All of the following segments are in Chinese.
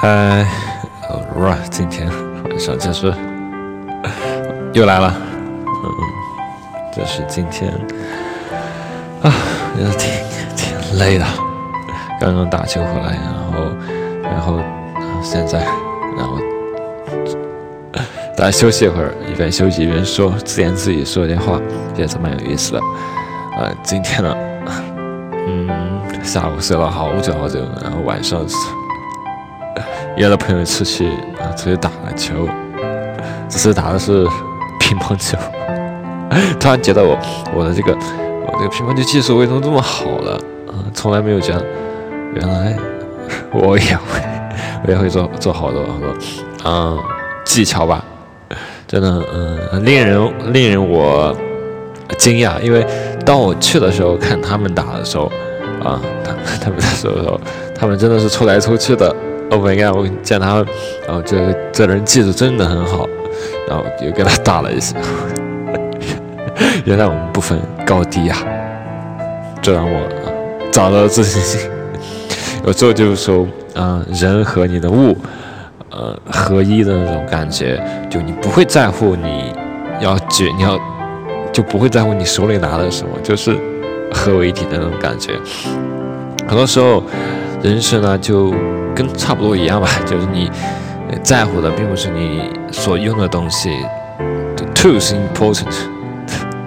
嗨，哦，今天晚上就是又来了，嗯，这是今天啊，也挺挺累的，刚刚打球回来，然后然后现在然后大家休息一会儿，一边休息一边说自言自语说一点话，也是蛮有意思的。呃，今天呢，嗯，下午睡了好久好久，然后晚上。约了朋友出去啊，出去打篮球，只是打的是乒乓球。突然觉得我我的这个我这个乒乓球技术为什么这么好了？啊，从来没有觉得，原来 我也会，我也会做做好多好多啊技巧吧。真的，嗯，令人令人我惊讶，因为当我去的时候看他们打的时候，啊，他他们的时候，他们真的是抽来抽去的。Oh my god！我见他，然后这这人技术真的很好，然后又跟他打了一下。原来我们不分高低呀，这让我找到了自信心。有时候就是说，嗯，人和你的物，呃，合一的那种感觉，就你不会在乎你要举，你要就不会在乎你手里拿的什么，就是合为一体的那种感觉。很多时候，人生呢就。跟差不多一样吧，就是你在乎的并不是你所用的东西 tools important，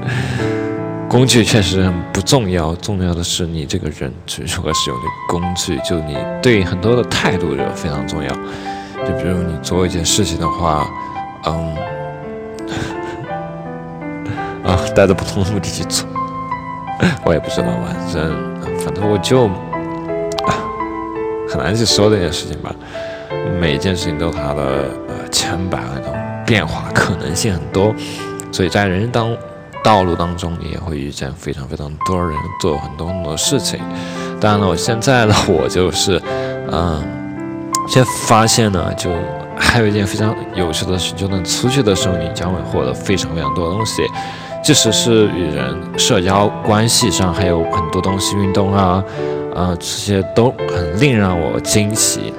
工具确实很不重要，重要的是你这个人如何使用的工具，就你对很多的态度就非常重要。就比如你做一件事情的话，嗯，啊，带着不同的目的去做，我也不知道，反正反正我就。很难去说这件事情吧，每一件事情都有它的呃千百万种变化，可能性很多，所以在人生当道路当中，你也会遇见非常非常多人做很多很多事情。当然了，我现在呢，我就是，嗯，先发现呢，就还有一件非常有趣的事，就能出去的时候，你将会获得非常非常多的东西，即使是与人社交关系上还有很多东西，运动啊。啊，这些都很令让我惊喜，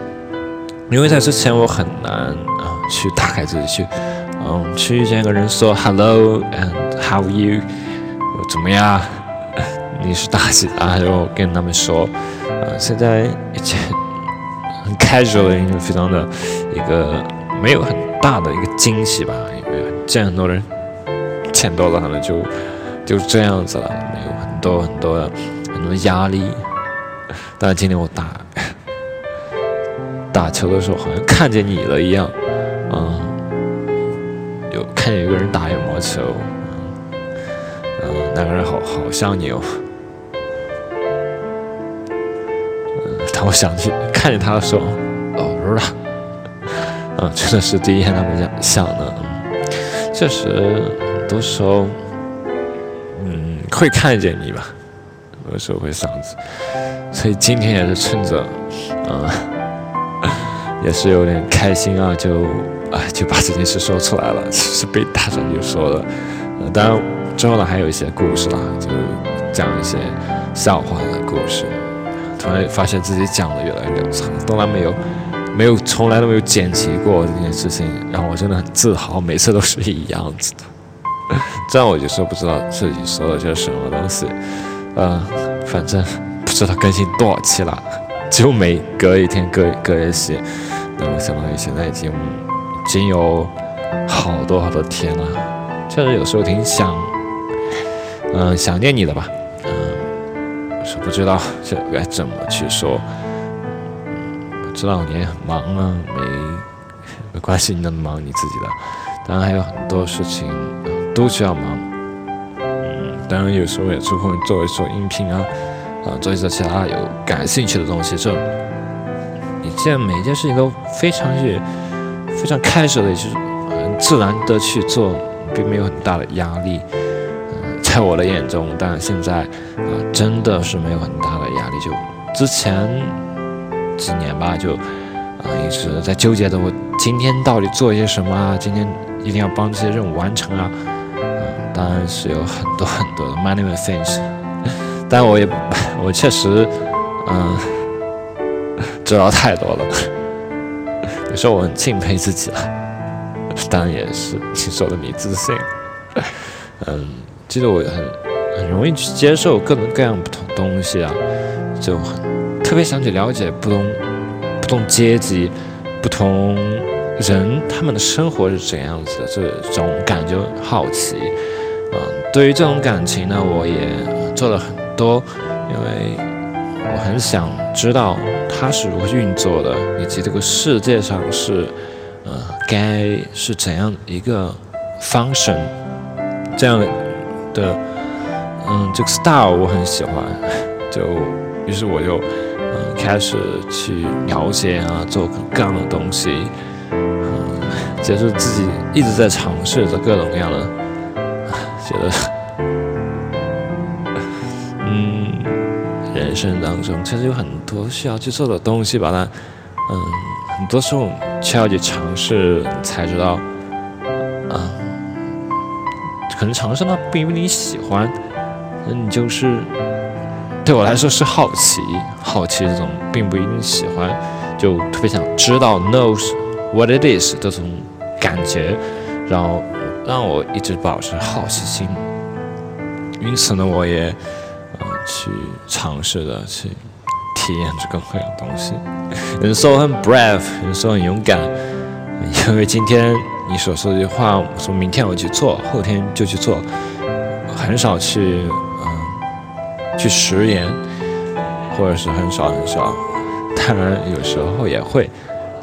因为在之前我很难啊去打开自己去，嗯，去遇见一个人说 hello and how are you，怎么样？你是大几啊？然后跟他们说，呃，现在一切很 casual，因为非常的一个没有很大的一个惊喜吧，因为见很多人，见多了可能就就这样子了，没有很多很多很多压力。但今天我打 打球的时候，好像看见你了一样，嗯，有看见有个人打羽毛球，嗯，那个人好好像你哦，嗯，当我想起看见他的时候，哦，不是了，嗯，真的是第一天那么想想的，确实很多时候，嗯，会看见你吧。有时候会嗓子，所以今天也是趁着，嗯，也是有点开心啊，就啊就把这件事说出来了，是被打断就说了。呃，当然之后呢还有一些故事啦，就讲一些笑话的故事。突然发现自己讲的越来越长，从来没有没有从来都没有剪辑过这件事情，让我真的很自豪，每次都是一样子的。这样我就说不知道自己说的是什么东西。呃，反正知道更新多少期了，就每隔一天隔隔一期，那么相当于现在已经已经有好多好多天了，确实有时候挺想，嗯，想念你的吧，嗯，是不知道这该怎么去说，嗯，知道你也很忙啊，没没关系，你能忙你自己的，当然还有很多事情都需要忙。嗯当然，有时候也抽空做一做音频啊，啊，做一些其他有感兴趣的东西。这一件每一件事情都非常去非常开始的，就是很自然的去做，并没有很大的压力。嗯，在我的眼中，但现在啊，真的是没有很大的压力。就之前几年吧，就啊一直在纠结的我今天到底做一些什么啊，今天一定要帮这些任务完成啊。当然是有很多很多的 money and things，但我也 我确实，嗯，知道太多了。有时候我很敬佩自己啊，当然也是你说的你自信。嗯，记得我很很容易去接受各种各样不同东西啊，就很特别想去了解不同不同阶级、不同人他们的生活是怎样子的，这种感觉好奇。嗯，对于这种感情呢，我也做了很多，因为我很想知道它是如何运作的，以及这个世界上是呃该是怎样一个 function。这样的，嗯，这个 style 我很喜欢，就于是我就嗯开始去了解啊，做各样的东西，嗯，接受自己一直在尝试着各种各样的，觉得，人当中其实有很多需要去做的东西吧，但嗯，很多时候需要去尝试才知道。嗯可能尝试呢，并不一定喜欢，那你就是对我来说是好奇，好奇这种并不一定喜欢，就特别想知道 knows what it is 这种感觉，然后让我一直保持好奇心。因此呢，我也去尝试的去体验这个各样东西。有人说很 brave，有人说很勇敢，因为今天。你所说的话，说明天我去做，后天就去做，很少去嗯去食言，或者是很少很少。当然有时候也会，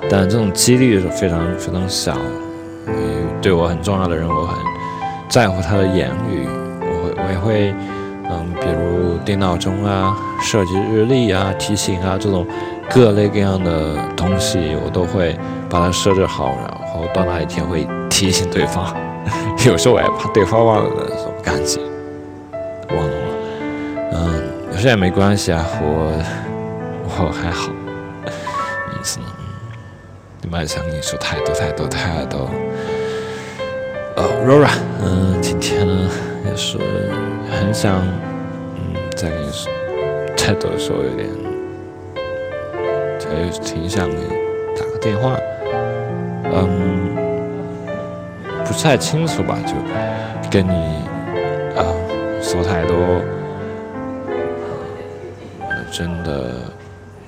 但这种几率是非常非常小。对我很重要的人，我很在乎他的言语，我会我也会嗯，比如定闹钟啊、设置日历啊、提醒啊这种各类各样的东西，我都会把它设置好，然后。到那一天会提醒对方？有时候我也怕对方忘了那种感觉，忘了。嗯，有时也没关系啊，我我还好。意思呢？你蛮想跟你说太多太多太多。哦，Rora，嗯，今天呢也是很想，嗯，再跟你说太多的时候有点，就挺想你打个电话。嗯，不是太清楚吧？就跟你啊说太多，真的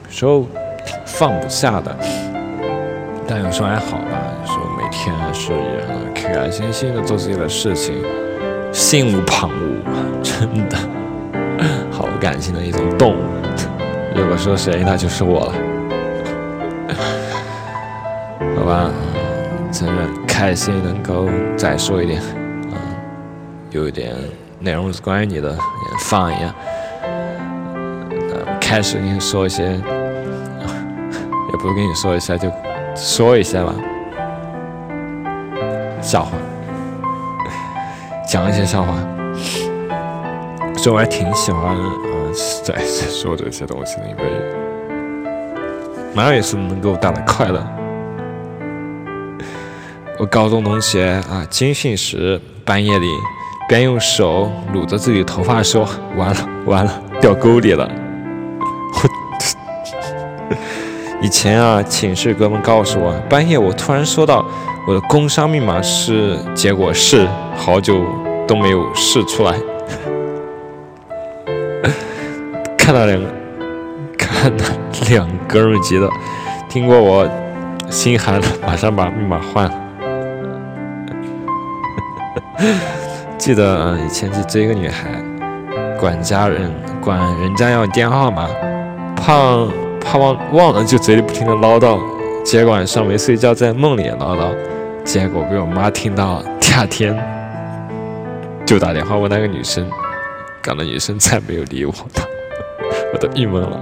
有时候放不下的。但有时候还好吧，有时候每天是也开开心心的做自己的事情，心无旁骛，真的感性的一种动物。如果说谁，那就是我了。好吧。真的开心能够再说一点，嗯，有一点内容是关于你的，放一下。开始跟你说一些，也不跟你说一下，就说一下吧。笑话，讲一些笑话。所以我还挺喜欢，嗯，在说这些东西的，因为哪有意思，能够带来快乐。我高中同学啊，军训时半夜里边用手撸着自己头发说：“完了完了，掉沟里了。”我以前啊，寝室哥们告诉我，半夜我突然收到我的工商密码是，结果是好久都没有试出来。看到两 看到两哥们急了，听过我心寒了，马上把密码换了。记得以前去追一个女孩，管家人管人家要电话号码，怕怕忘忘了就嘴里不停的唠叨，结果晚上没睡觉在梦里也唠叨，结果被我妈听到，第二天就打电话问那个女生，搞得女生再没有理我，我都郁闷了。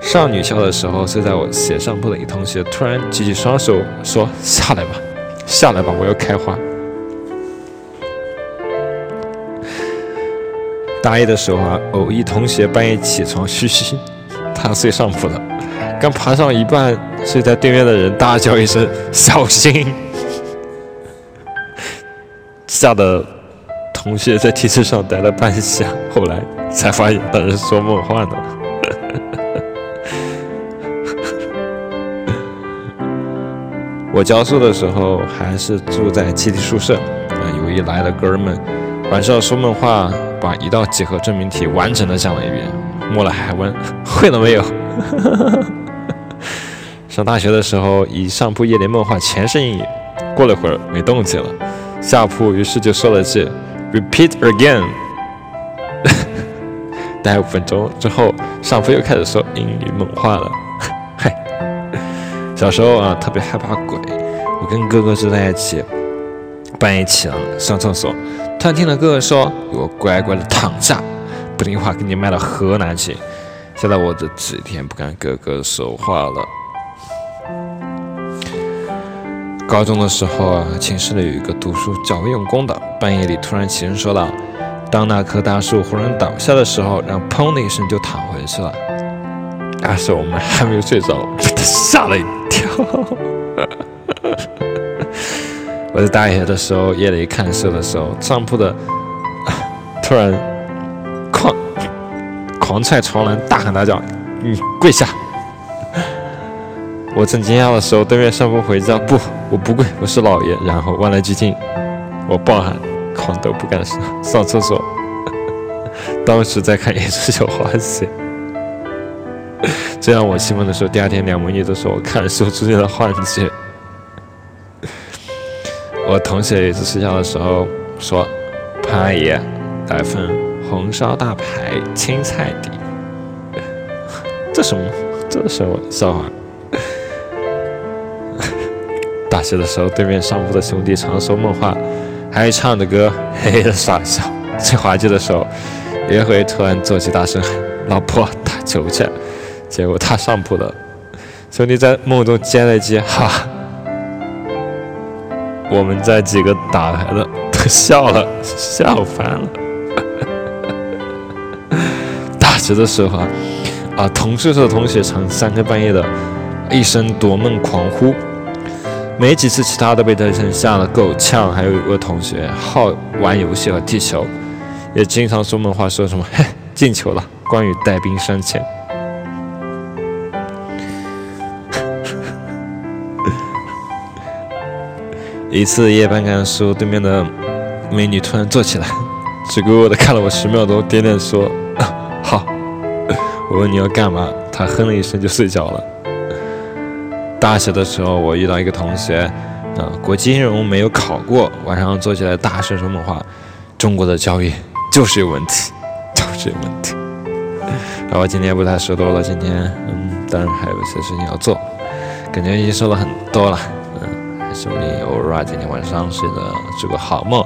上女校的时候，睡在我斜上铺的一同学突然举起双手说：“下来吧，下来吧，我要开花。”大一的时候啊，偶一同学半夜起床嘘嘘，他睡上铺了，刚爬上一半，睡在对面的人大叫一声小心，吓得同学在梯子上待了半下，后来才发现那是说梦话呢。我教书的时候还是住在集体宿舍，啊，有一来的哥们晚上说梦话，把一道几何证明题完整的讲了一遍，末了还问 会了没有。上大学的时候，以上铺夜里梦话全是英语，过了会儿没动静了，下铺于是就说了句 “repeat again”。待五分钟之后，上铺又开始说英语梦话了。嗨，小时候啊，特别害怕鬼。我跟哥哥住在一起，半夜起了上厕所，突然听到哥哥说：“给我乖乖的躺下，不听话给你卖到河南去。”吓得我这几天不敢跟哥哥说话了。高中的时候啊，寝室里有一个读书较为用功的，半夜里突然起身说道。当那棵大树忽然倒下的时候，然后砰的一声就躺回去了。那时我们还没有睡着，被他吓了一跳。我在大学的时候夜里看书的时候，上铺的 突然狂狂踹床栏，大喊大叫：“你跪下！”我正惊讶的时候，对面上铺回叫：“不，我不跪，我是老爷。”然后万籁俱静，我暴喊。狂都不敢上 上厕所，当时在看《也是小花戏》，这让我兴奋的时候，第二天两美女都说我看书出现了幻觉。我同学一次睡觉的时候说：“潘阿姨，来份红烧大排青菜底。”这什么？这是我笑话。大学的时候，对面上铺的兄弟常说梦话。还唱着歌，嘿嘿的傻笑。最滑稽的时候，有一回突然坐起，大声喊：“老婆，打球去！”结果他上铺的兄弟在梦中接了一句：“哈！”我们在几个打牌的都笑了，笑翻了。大学的时候啊，啊，同宿舍的同学常三更半夜的一声夺梦狂呼。没几次，其他都被他成吓了够呛。还有一个同学好玩游戏和踢球，也经常说梦话，说什么“嘿，进球了”。关羽带兵三千。一次夜班看书，对面的美女突然坐起来，直勾勾的看了我十秒钟，点点说：“ 好。”我问你要干嘛，她哼了一声就睡着了。大学的时候，我遇到一个同学，啊，国际金融没有考过，晚上坐起来大声说梦话，中国的教育就是有问题，就是有问题。然后今天不太说多了，今天，嗯，当然还有一些事情要做，感觉已经说了很多了，嗯，还是你偶尔，今天晚上睡个做个好梦，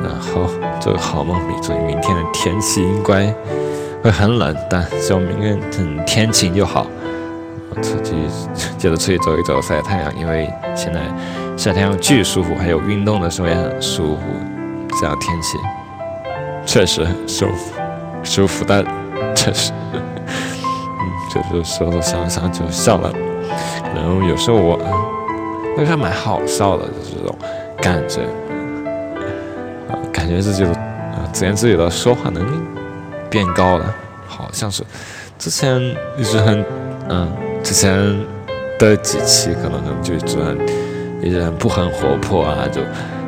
然后做个好梦，祝明天的天气应该会很冷，但希望明天等天晴就好。出去，接着出去走一走，晒太阳，因为现在晒太阳巨舒服，还有运动的时候也很舒服。这样天气确实很舒服，舒服，但确实，嗯，就是说着想想就笑了。然后有时候我，那还蛮好笑的，就是这种感觉，啊，感觉自己的啊，自言自语的说话能力变高了，好像是之前一直很，嗯。之前的几期可能可能就一直很一直很不很活泼啊，就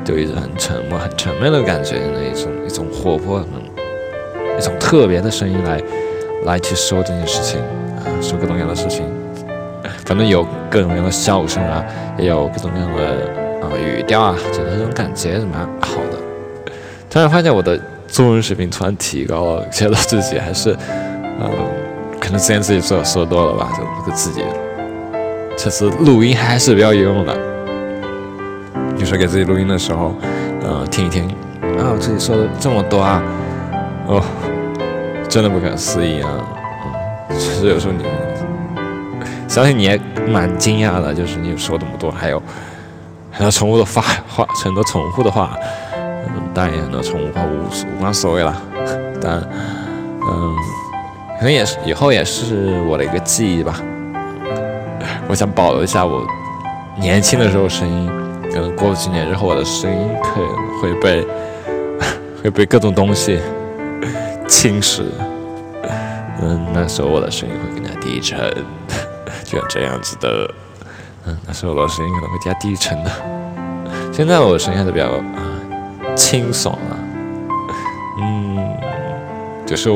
就一直很沉默很沉闷的感觉，那一种一种活泼，一种特别的声音来来去说这件事情啊，说各种各样的事情，反正有各种各样的笑声啊，也有各种各样的啊语调啊，觉得这种感觉是蛮好的。突然发现我的中文水平突然提高了，觉得自己还是嗯。可能之前自己说说多了吧，就这个自己，这次录音还是比较有用的。有时候给自己录音的时候，嗯，听一听，啊，我自己说的这么多啊，哦，真的不可思议啊，其实有时候你，相信你也蛮惊讶的，就是你说这么多，还有很多重复的发话，很多重复的话，嗯，当然也很多重复话无无关所谓了，但，嗯。可能也是以后也是我的一个记忆吧。我想保留一下我年轻的时候声音。可能过了几年之后，我的声音可能会被 会被各种东西侵蚀。嗯，那时候我的声音会更加低沉，就像这样子的。嗯，那时候我的声音可能会加低沉的。现在我的声音还是比较啊清爽啊，嗯，就是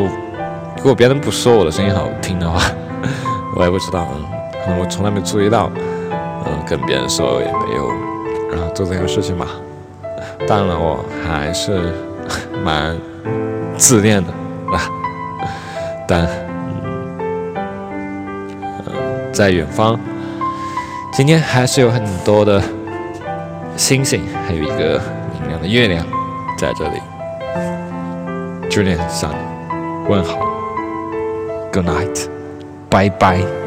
如果别人不说我的声音好听的话，我也不知道，嗯，可能我从来没注意到，嗯，跟别人说也没有，然后做这个事情吧。当然，我还是蛮自恋的，啊，但嗯，在远方，今天还是有很多的星星，还有一个明亮的月亮在这里。Julian 向你问好 Good night. Bye bye.